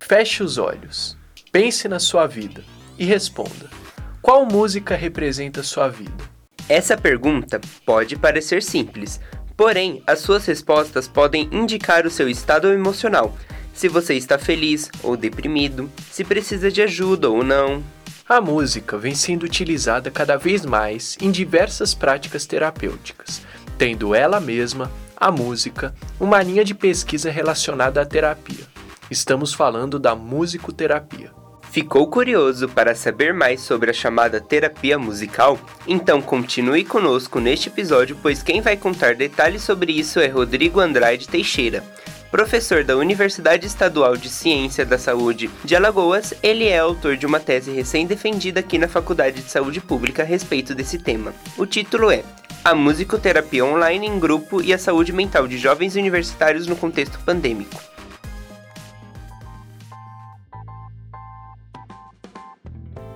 Feche os olhos, pense na sua vida e responda: qual música representa sua vida? Essa pergunta pode parecer simples, porém as suas respostas podem indicar o seu estado emocional, se você está feliz ou deprimido, se precisa de ajuda ou não. A música vem sendo utilizada cada vez mais em diversas práticas terapêuticas, tendo ela mesma, a música, uma linha de pesquisa relacionada à terapia. Estamos falando da musicoterapia. Ficou curioso para saber mais sobre a chamada terapia musical? Então continue conosco neste episódio, pois quem vai contar detalhes sobre isso é Rodrigo Andrade Teixeira. Professor da Universidade Estadual de Ciência da Saúde de Alagoas, ele é autor de uma tese recém-defendida aqui na Faculdade de Saúde Pública a respeito desse tema. O título é A Musicoterapia Online em Grupo e a Saúde Mental de Jovens Universitários no Contexto Pandêmico.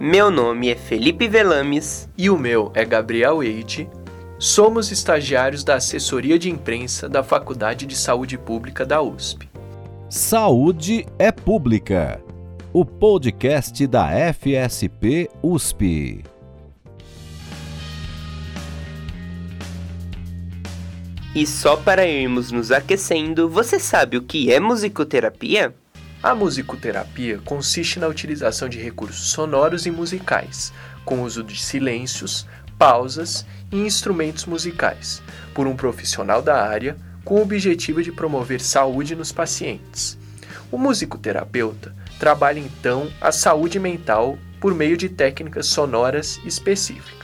Meu nome é Felipe Velames. E o meu é Gabriel Eide. Somos estagiários da assessoria de imprensa da Faculdade de Saúde Pública da USP. Saúde é Pública, o podcast da FSP USP. E só para irmos nos aquecendo, você sabe o que é musicoterapia? A musicoterapia consiste na utilização de recursos sonoros e musicais, com uso de silêncios, pausas e instrumentos musicais, por um profissional da área com o objetivo de promover saúde nos pacientes. O musicoterapeuta trabalha então a saúde mental por meio de técnicas sonoras específicas.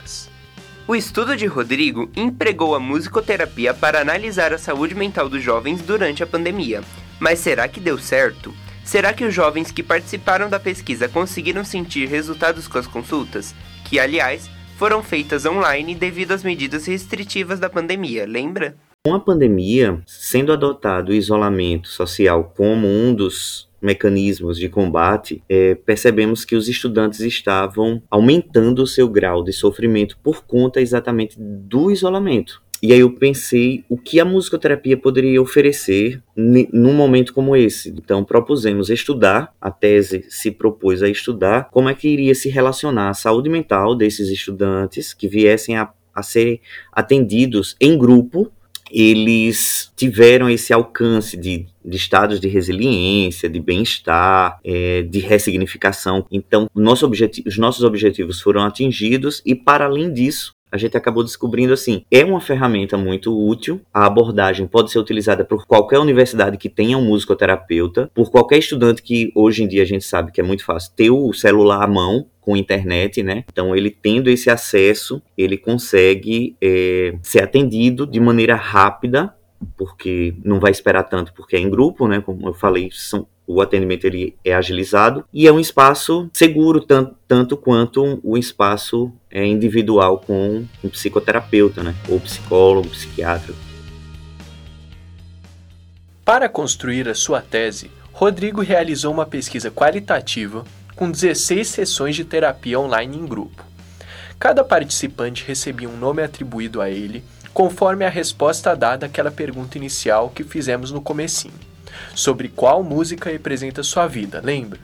O estudo de Rodrigo empregou a musicoterapia para analisar a saúde mental dos jovens durante a pandemia. Mas será que deu certo? Será que os jovens que participaram da pesquisa conseguiram sentir resultados com as consultas? Que, aliás, foram feitas online devido às medidas restritivas da pandemia, lembra? Com a pandemia, sendo adotado o isolamento social como um dos mecanismos de combate, é, percebemos que os estudantes estavam aumentando o seu grau de sofrimento por conta exatamente do isolamento. E aí eu pensei o que a musicoterapia poderia oferecer num momento como esse. Então propusemos estudar, a tese se propôs a estudar como é que iria se relacionar a saúde mental desses estudantes que viessem a, a ser atendidos em grupo eles tiveram esse alcance de, de estados de resiliência, de bem-estar, é, de ressignificação. Então, nosso os nossos objetivos foram atingidos e, para além disso, a gente acabou descobrindo assim, é uma ferramenta muito útil. A abordagem pode ser utilizada por qualquer universidade que tenha um musicoterapeuta, por qualquer estudante que hoje em dia a gente sabe que é muito fácil ter o celular à mão com internet, né? Então ele tendo esse acesso, ele consegue é, ser atendido de maneira rápida porque não vai esperar tanto porque é em grupo, né? Como eu falei, são, o atendimento ele é agilizado e é um espaço seguro tanto, tanto quanto o espaço é, individual com um psicoterapeuta, né? Ou psicólogo, psiquiatra. Para construir a sua tese, Rodrigo realizou uma pesquisa qualitativa com 16 sessões de terapia online em grupo. Cada participante recebia um nome atribuído a ele conforme a resposta dada àquela pergunta inicial que fizemos no comecinho, sobre qual música representa sua vida, lembra?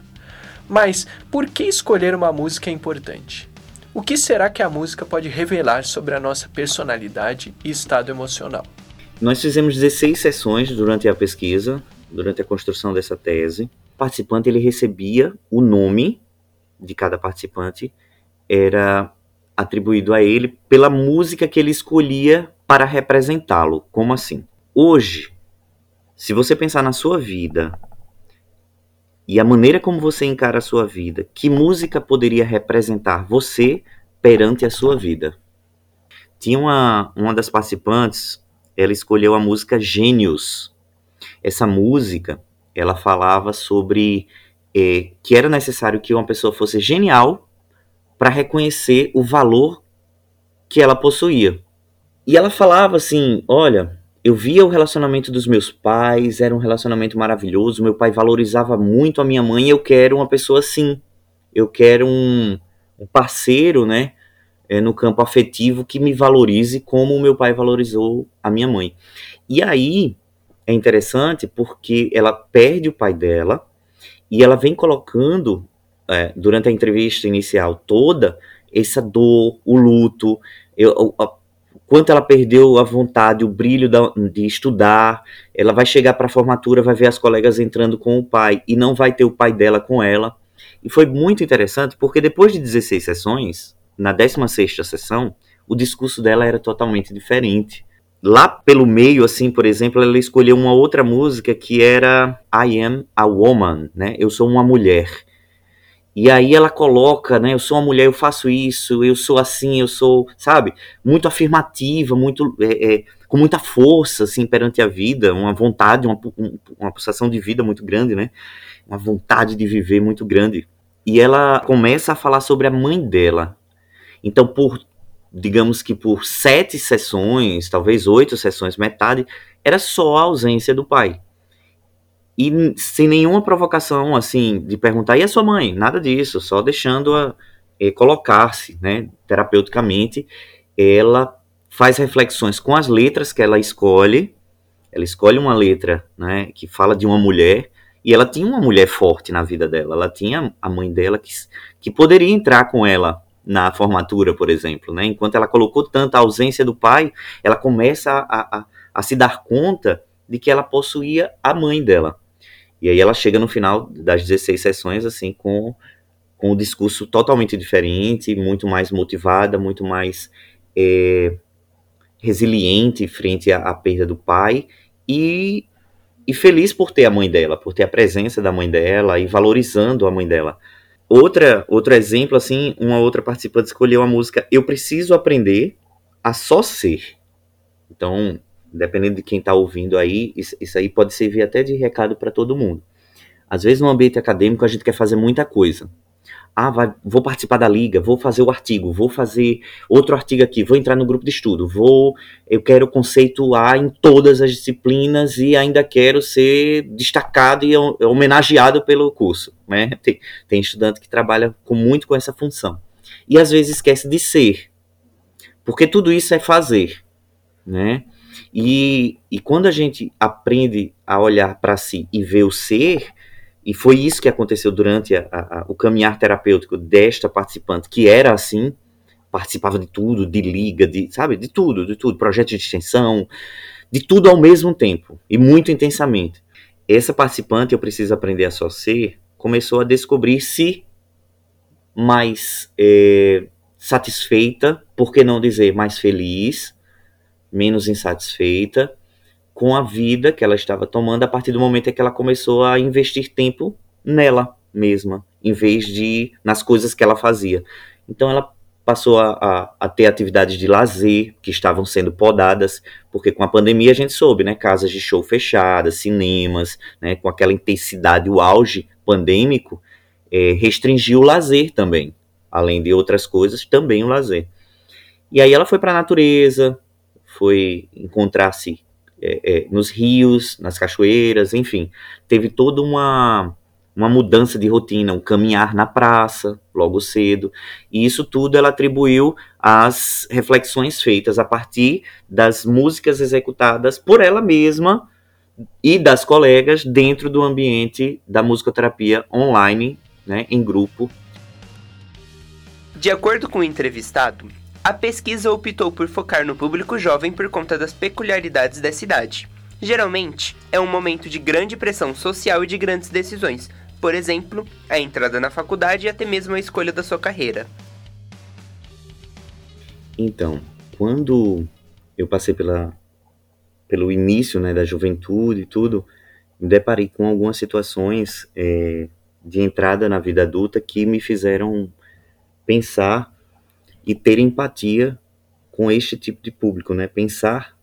Mas por que escolher uma música é importante? O que será que a música pode revelar sobre a nossa personalidade e estado emocional? Nós fizemos 16 sessões durante a pesquisa, durante a construção dessa tese. Participante ele recebia o nome de cada participante, era atribuído a ele pela música que ele escolhia para representá-lo. Como assim? Hoje, se você pensar na sua vida e a maneira como você encara a sua vida, que música poderia representar você perante a sua vida? Tinha uma, uma das participantes, ela escolheu a música Gênios. Essa música, ela falava sobre é, que era necessário que uma pessoa fosse genial para reconhecer o valor que ela possuía. E ela falava assim: Olha, eu via o relacionamento dos meus pais, era um relacionamento maravilhoso. Meu pai valorizava muito a minha mãe. Eu quero uma pessoa assim. Eu quero um, um parceiro, né? É, no campo afetivo que me valorize como o meu pai valorizou a minha mãe. E aí é interessante porque ela perde o pai dela e ela vem colocando é, durante a entrevista inicial toda essa dor, o luto, eu, a, quanto ela perdeu a vontade, o brilho da, de estudar. Ela vai chegar para a formatura, vai ver as colegas entrando com o pai e não vai ter o pai dela com ela. E foi muito interessante porque depois de 16 sessões, na 16 sessão, o discurso dela era totalmente diferente. Lá pelo meio, assim, por exemplo, ela escolheu uma outra música que era I Am a Woman, né? Eu sou uma mulher. E aí ela coloca, né? Eu sou uma mulher, eu faço isso, eu sou assim, eu sou, sabe? Muito afirmativa, muito é, é, com muita força, assim, perante a vida, uma vontade, uma, uma pulsação de vida muito grande, né? Uma vontade de viver muito grande. E ela começa a falar sobre a mãe dela. Então, por digamos que por sete sessões, talvez oito sessões, metade, era só a ausência do pai. E sem nenhuma provocação, assim, de perguntar, e a sua mãe? Nada disso, só deixando-a é, colocar-se, né, terapeuticamente. Ela faz reflexões com as letras que ela escolhe, ela escolhe uma letra, né, que fala de uma mulher, e ela tinha uma mulher forte na vida dela, ela tinha a mãe dela que, que poderia entrar com ela na formatura, por exemplo, né? Enquanto ela colocou tanta ausência do pai, ela começa a, a, a se dar conta de que ela possuía a mãe dela. E aí ela chega no final das 16 sessões, assim, com, com um discurso totalmente diferente, muito mais motivada, muito mais é, resiliente frente à, à, perda do pai e, e feliz por ter a mãe dela, por ter a presença da mãe dela e valorizando a mãe dela. Outra, outro exemplo, assim, uma outra participante escolheu a música Eu Preciso Aprender a Só Ser. Então, dependendo de quem está ouvindo aí, isso, isso, aí pode servir até de recado para todo mundo. Às vezes, no ambiente acadêmico, a gente quer fazer muita coisa. Ah, vai, vou participar da liga, vou fazer o artigo, vou fazer outro artigo aqui, vou entrar no grupo de estudo, vou, eu quero conceituar em todas as disciplinas e ainda quero ser destacado e homenageado pelo curso. Né? Tem, tem estudante que trabalha com, muito com essa função. E às vezes esquece de ser, porque tudo isso é fazer, né? E, e quando a gente aprende a olhar para si e ver o ser, e foi isso que aconteceu durante a, a, o caminhar terapêutico desta participante, que era assim, participava de tudo, de liga, de, sabe, de tudo, de tudo, projeto de extensão, de tudo ao mesmo tempo e muito intensamente. Essa participante, eu preciso aprender a só ser, começou a descobrir-se mais é, satisfeita, por que não dizer mais feliz, menos insatisfeita, com a vida que ela estava tomando a partir do momento em que ela começou a investir tempo nela mesma, em vez de nas coisas que ela fazia. Então ela passou a, a, a, ter atividades de lazer que estavam sendo podadas, porque com a pandemia a gente soube, né, casas de show fechadas, cinemas, né, com aquela intensidade, o auge pandêmico, é, restringiu o lazer também, além de outras coisas, também o lazer. E aí ela foi para a natureza, foi encontrar-se é, é, nos rios, nas cachoeiras, enfim, teve toda uma, uma mudança de rotina, um caminhar na praça logo cedo, e isso tudo ela atribuiu às reflexões feitas a partir das músicas executadas por ela mesma e das colegas dentro do ambiente da musicoterapia online, né, em grupo. De acordo com o entrevistado, a pesquisa optou por focar no público jovem por conta das peculiaridades da cidade. Geralmente, é um momento de grande pressão social e de grandes decisões, por exemplo, a entrada na faculdade e até mesmo a escolha da sua carreira. Então, quando eu passei pela, pelo início né, da juventude e tudo, me deparei com algumas situações é, de entrada na vida adulta que me fizeram pensar e ter empatia com este tipo de público, né? Pensar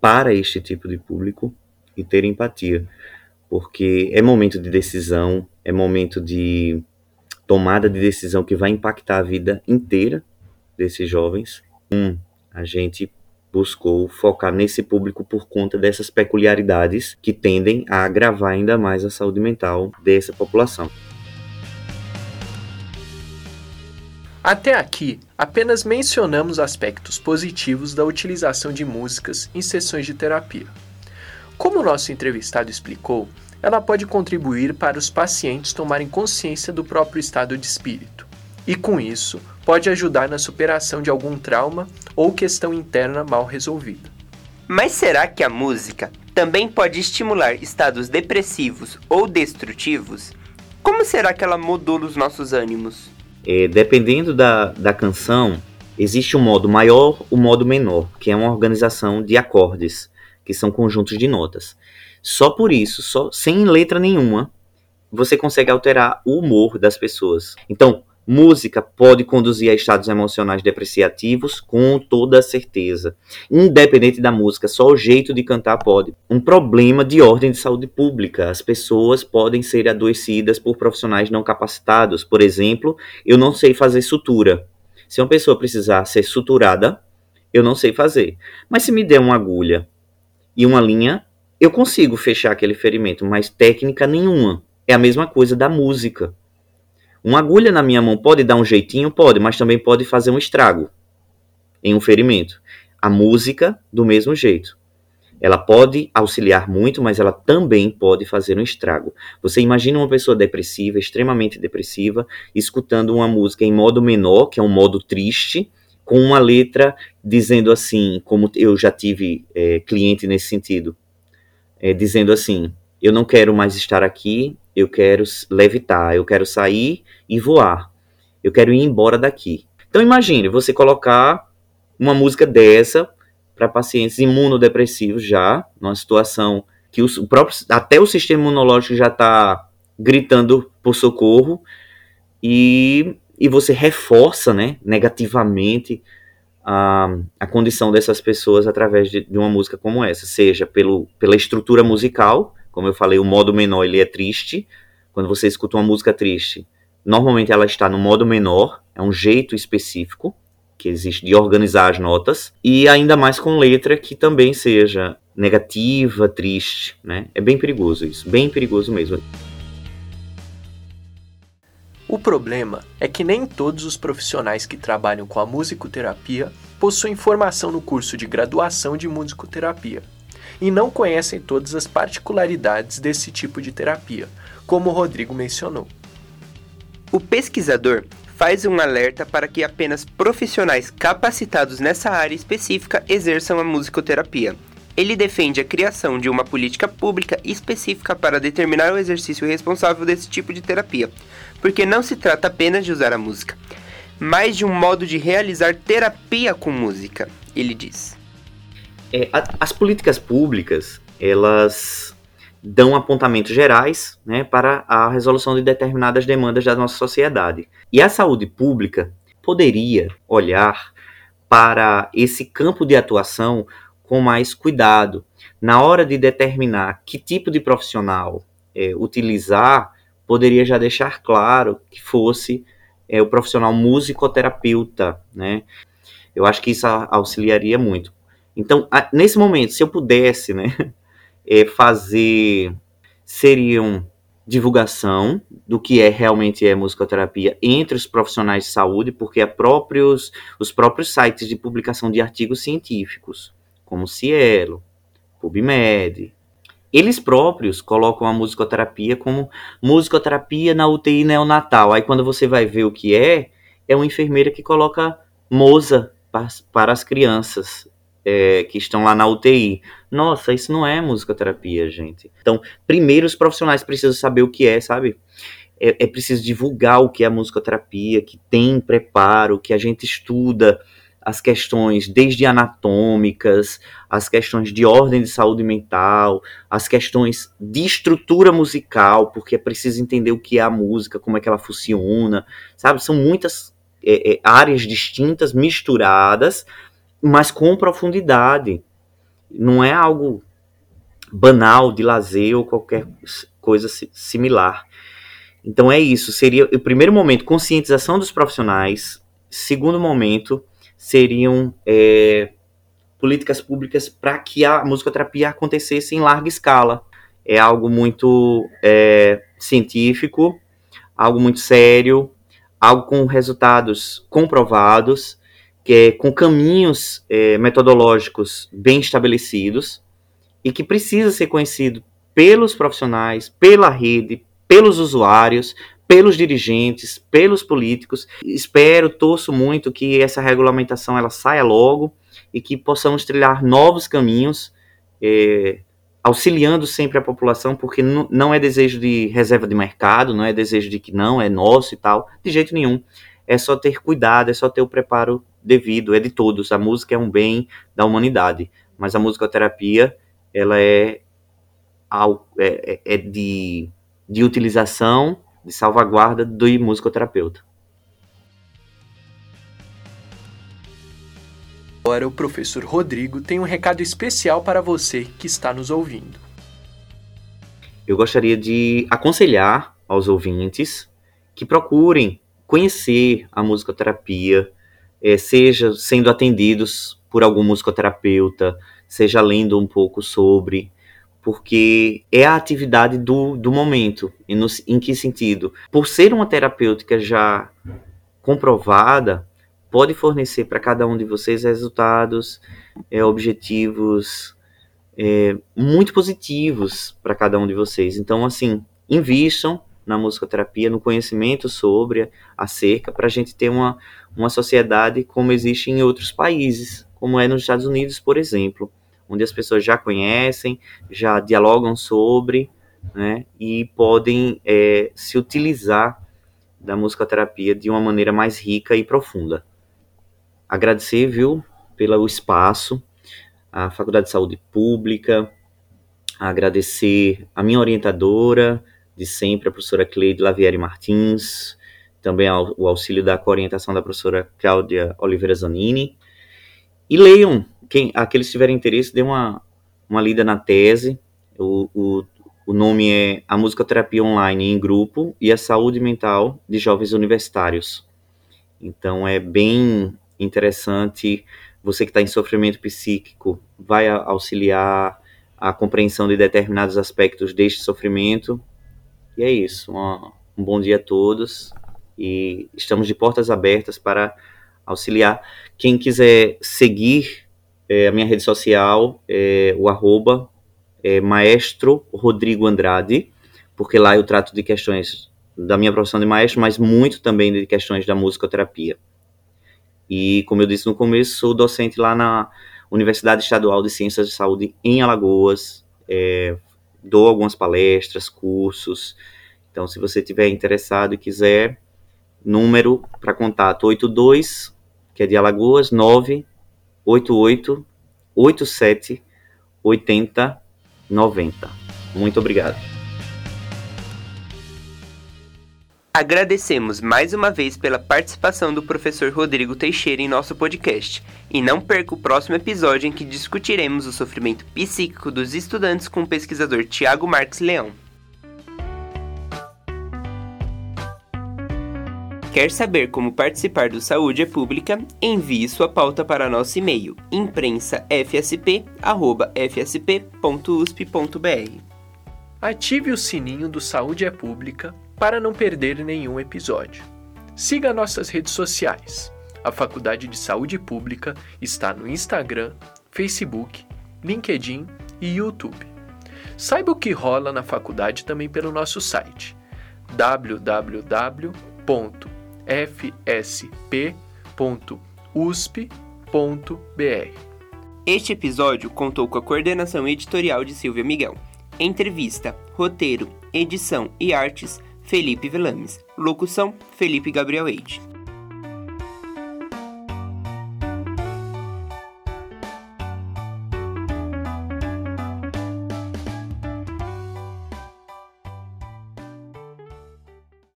para este tipo de público e ter empatia, porque é momento de decisão, é momento de tomada de decisão que vai impactar a vida inteira desses jovens. Um, a gente buscou focar nesse público por conta dessas peculiaridades que tendem a agravar ainda mais a saúde mental dessa população. Até aqui, apenas mencionamos aspectos positivos da utilização de músicas em sessões de terapia. Como o nosso entrevistado explicou, ela pode contribuir para os pacientes tomarem consciência do próprio estado de espírito e, com isso, pode ajudar na superação de algum trauma ou questão interna mal resolvida. Mas será que a música também pode estimular estados depressivos ou destrutivos? Como será que ela modula os nossos ânimos? É, dependendo da, da canção, existe um modo maior, o um modo menor, que é uma organização de acordes, que são conjuntos de notas. Só por isso, só sem letra nenhuma, você consegue alterar o humor das pessoas. Então, música pode conduzir a estados emocionais depreciativos com toda certeza. Independente da música, só o jeito de cantar pode. Um problema de ordem de saúde pública. As pessoas podem ser adoecidas por profissionais não capacitados. Por exemplo, eu não sei fazer sutura. Se uma pessoa precisar ser suturada, eu não sei fazer. Mas se me der uma agulha e uma linha, eu consigo fechar aquele ferimento, mas técnica nenhuma. É a mesma coisa da música. Uma agulha na minha mão pode dar um jeitinho? Pode, mas também pode fazer um estrago em um ferimento. A música, do mesmo jeito. Ela pode auxiliar muito, mas ela também pode fazer um estrago. Você imagina uma pessoa depressiva, extremamente depressiva, escutando uma música em modo menor, que é um modo triste, com uma letra dizendo assim, como eu já tive é, cliente nesse sentido, é, dizendo assim: eu não quero mais estar aqui, eu quero levitar, eu quero sair e voar, eu quero ir embora daqui. Então imagine você colocar uma música dessa para pacientes imunodepressivos já, numa situação que o próprio, até o sistema imunológico já está gritando por socorro e, e você reforça né, negativamente a, a condição dessas pessoas através de, de, uma música como essa, seja pelo, pela estrutura musical, como eu falei, o modo menor ele é triste. Quando você escuta uma música triste, normalmente ela está no modo menor, é um jeito específico que existe de organizar as notas, e ainda mais com letra que também seja negativa, triste, né? É bem perigoso isso, bem perigoso mesmo. O problema é que nem todos os profissionais que trabalham com a musicoterapia possuem formação no curso de graduação de musicoterapia e não conhecem todas as particularidades desse tipo de terapia, como o Rodrigo mencionou. O pesquisador faz um alerta para que apenas profissionais capacitados nessa área específica exerçam a musicoterapia. Ele defende a criação de uma política pública específica para determinar o exercício responsável desse tipo de terapia, porque não se trata apenas de usar a música, mas de um modo de realizar terapia com música, ele diz. É, a, as políticas públicas, elas dão apontamentos gerais né, para a resolução de determinadas demandas da nossa sociedade. E a saúde pública poderia olhar para esse campo de atuação com mais cuidado. Na hora de determinar que tipo de profissional é, utilizar poderia já deixar claro que fosse é, o profissional musicoterapeuta, né? Eu acho que isso auxiliaria muito. Então, a, nesse momento, se eu pudesse, né, é, fazer, seriam divulgação do que é realmente é musicoterapia entre os profissionais de saúde, porque é próprios, os próprios sites de publicação de artigos científicos, como Cielo, PubMed, eles próprios colocam a musicoterapia como musicoterapia na UTI neonatal. Aí quando você vai ver o que é, é uma enfermeira que coloca moza para as crianças é, que estão lá na UTI. Nossa, isso não é musicoterapia, gente. Então, primeiro os profissionais precisam saber o que é, sabe? É, é preciso divulgar o que é a musicoterapia, que tem preparo, que a gente estuda as questões desde anatômicas, as questões de ordem de saúde mental, as questões de estrutura musical, porque é preciso entender o que é a música, como é que ela funciona, sabe? São muitas é, é, áreas distintas, misturadas, mas com profundidade. Não é algo banal de lazer ou qualquer coisa similar. Então é isso, seria o primeiro momento, conscientização dos profissionais, segundo momento, seriam é, políticas públicas para que a musicoterapia acontecesse em larga escala. É algo muito é, científico, algo muito sério, algo com resultados comprovados, que é, com caminhos é, metodológicos bem estabelecidos, e que precisa ser conhecido pelos profissionais, pela rede, pelos usuários, pelos dirigentes, pelos políticos. Espero, torço muito que essa regulamentação ela saia logo e que possamos trilhar novos caminhos, é, auxiliando sempre a população, porque não é desejo de reserva de mercado, não é desejo de que não, é nosso e tal, de jeito nenhum. É só ter cuidado, é só ter o preparo devido, é de todos. A música é um bem da humanidade, mas a musicoterapia, ela é, é, é, é de, de utilização de salvaguarda do musicoterapeuta. Agora o professor Rodrigo tem um recado especial para você que está nos ouvindo. Eu gostaria de aconselhar aos ouvintes que procurem conhecer a musicoterapia, é, seja sendo atendidos por algum musicoterapeuta, seja lendo um pouco sobre, porque é a atividade do, do momento. E no, em que sentido? Por ser uma terapêutica já comprovada, pode fornecer para cada um de vocês resultados, é, objetivos é, muito positivos para cada um de vocês. Então, assim, invistam na musicoterapia, no conhecimento sobre acerca, para a gente ter uma, uma sociedade como existe em outros países, como é nos Estados Unidos, por exemplo onde as pessoas já conhecem, já dialogam sobre, né, e podem é, se utilizar da musicoterapia de uma maneira mais rica e profunda. Agradecer, viu, pelo espaço, a Faculdade de Saúde Pública, agradecer a minha orientadora de sempre, a professora Cleide Lavieri Martins, também ao, o auxílio da orientação da professora Cláudia Oliveira Zanini. E leiam quem, aqueles que tiverem interesse, dê uma, uma lida na tese. O, o, o nome é A Musicoterapia Online em Grupo e a Saúde Mental de Jovens Universitários. Então é bem interessante. Você que está em sofrimento psíquico vai auxiliar a compreensão de determinados aspectos deste sofrimento. E é isso. Um, bom dia a todos. E estamos de portas abertas para auxiliar. Quem quiser seguir é, a minha rede social é o arroba é maestro Rodrigo Andrade, porque lá eu trato de questões da minha profissão de maestro, mas muito também de questões da musicoterapia. E, como eu disse no começo, sou docente lá na Universidade Estadual de Ciências de Saúde em Alagoas, é, dou algumas palestras, cursos. Então, se você tiver interessado e quiser, número para contato 82, que é de Alagoas, 9 88 87 80 90. Muito obrigado. Agradecemos mais uma vez pela participação do professor Rodrigo Teixeira em nosso podcast. E não perca o próximo episódio em que discutiremos o sofrimento psíquico dos estudantes com o pesquisador Tiago Marques Leão. Quer saber como participar do Saúde é Pública? Envie sua pauta para nosso e-mail imprensafsp@fsp.usp.br. Ative o sininho do Saúde é Pública para não perder nenhum episódio. Siga nossas redes sociais. A Faculdade de Saúde Pública está no Instagram, Facebook, LinkedIn e YouTube. Saiba o que rola na faculdade também pelo nosso site www fsp.usp.br. Este episódio contou com a coordenação editorial de Silvia Miguel. Entrevista, roteiro, edição e artes, Felipe Velames. Locução, Felipe Gabriel Eide.